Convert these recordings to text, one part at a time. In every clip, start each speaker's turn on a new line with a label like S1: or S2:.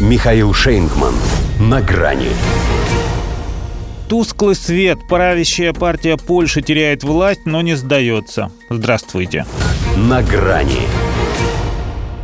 S1: Михаил Шейнгман. На грани.
S2: Тусклый свет. Правящая партия Польши теряет власть, но не сдается. Здравствуйте.
S1: На грани.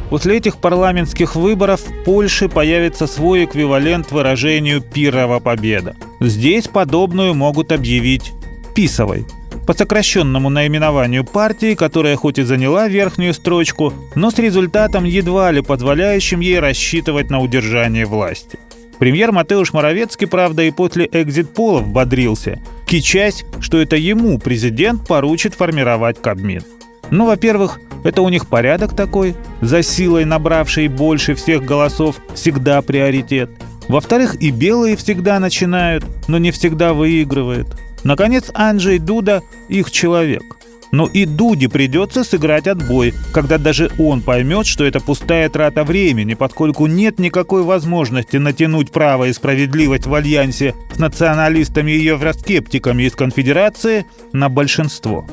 S2: После этих парламентских выборов в Польше появится свой эквивалент выражению «пирова победа». Здесь подобную могут объявить «писовой», по сокращенному наименованию партии, которая хоть и заняла верхнюю строчку, но с результатом едва ли позволяющим ей рассчитывать на удержание власти. Премьер Матеуш Моровецкий, правда, и после экзит-полов бодрился, кичась, что это ему президент поручит формировать Кабмин. Ну, во-первых, это у них порядок такой, за силой набравшей больше всех голосов всегда приоритет. Во-вторых, и белые всегда начинают, но не всегда выигрывают. Наконец, Анджей Дуда – их человек. Но и Дуде придется сыграть отбой, когда даже он поймет, что это пустая трата времени, поскольку нет никакой возможности натянуть право и справедливость в альянсе с националистами и евроскептиками из конфедерации на большинство.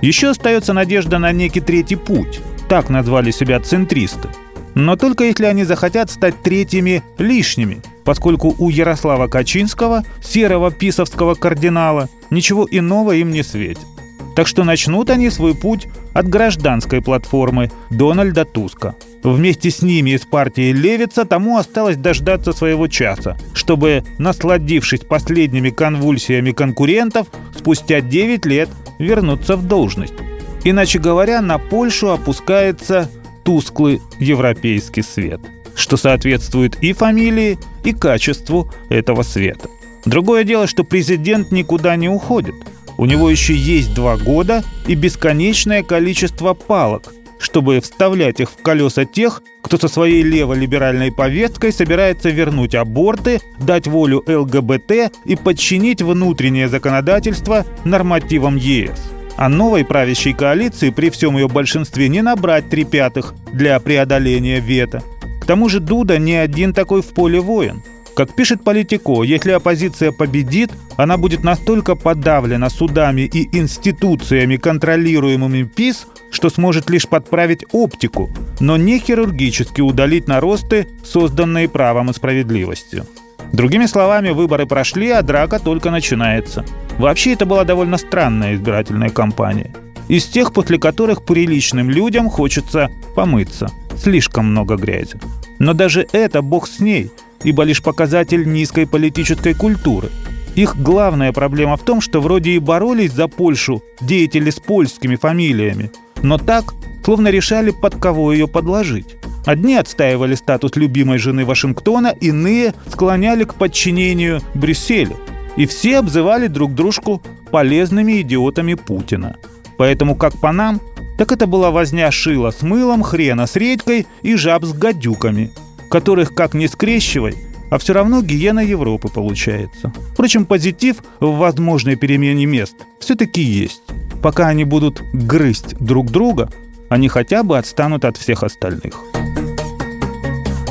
S2: Еще остается надежда на некий третий путь. Так назвали себя центристы. Но только если они захотят стать третьими лишними, поскольку у Ярослава Качинского, серого писовского кардинала, ничего иного им не светит. Так что начнут они свой путь от гражданской платформы Дональда Туска. Вместе с ними из партии Левица тому осталось дождаться своего часа, чтобы, насладившись последними конвульсиями конкурентов, спустя 9 лет вернуться в должность. Иначе говоря, на Польшу опускается тусклый европейский свет, что соответствует и фамилии, и качеству этого света. Другое дело, что президент никуда не уходит. У него еще есть два года и бесконечное количество палок, чтобы вставлять их в колеса тех, кто со своей леволиберальной повесткой собирается вернуть аборты, дать волю ЛГБТ и подчинить внутреннее законодательство нормативам ЕС. А новой правящей коалиции при всем ее большинстве не набрать три пятых для преодоления вето. К тому же Дуда не один такой в поле воин. Как пишет Политико, если оппозиция победит, она будет настолько подавлена судами и институциями, контролируемыми ПИС, что сможет лишь подправить оптику, но не хирургически удалить наросты, созданные правом и справедливостью. Другими словами, выборы прошли, а драка только начинается. Вообще это была довольно странная избирательная кампания. Из тех, после которых приличным людям хочется помыться. Слишком много грязи. Но даже это бог с ней, ибо лишь показатель низкой политической культуры. Их главная проблема в том, что вроде и боролись за Польшу деятели с польскими фамилиями, но так, словно решали, под кого ее подложить. Одни отстаивали статус любимой жены Вашингтона, иные склоняли к подчинению Брюсселю. И все обзывали друг дружку полезными идиотами Путина. Поэтому как по нам, так это была возня шила с мылом, хрена с редькой и жаб с гадюками, которых как не скрещивай, а все равно гиена Европы получается. Впрочем, позитив в возможной перемене мест все-таки есть. Пока они будут грызть друг друга, они хотя бы отстанут от всех остальных.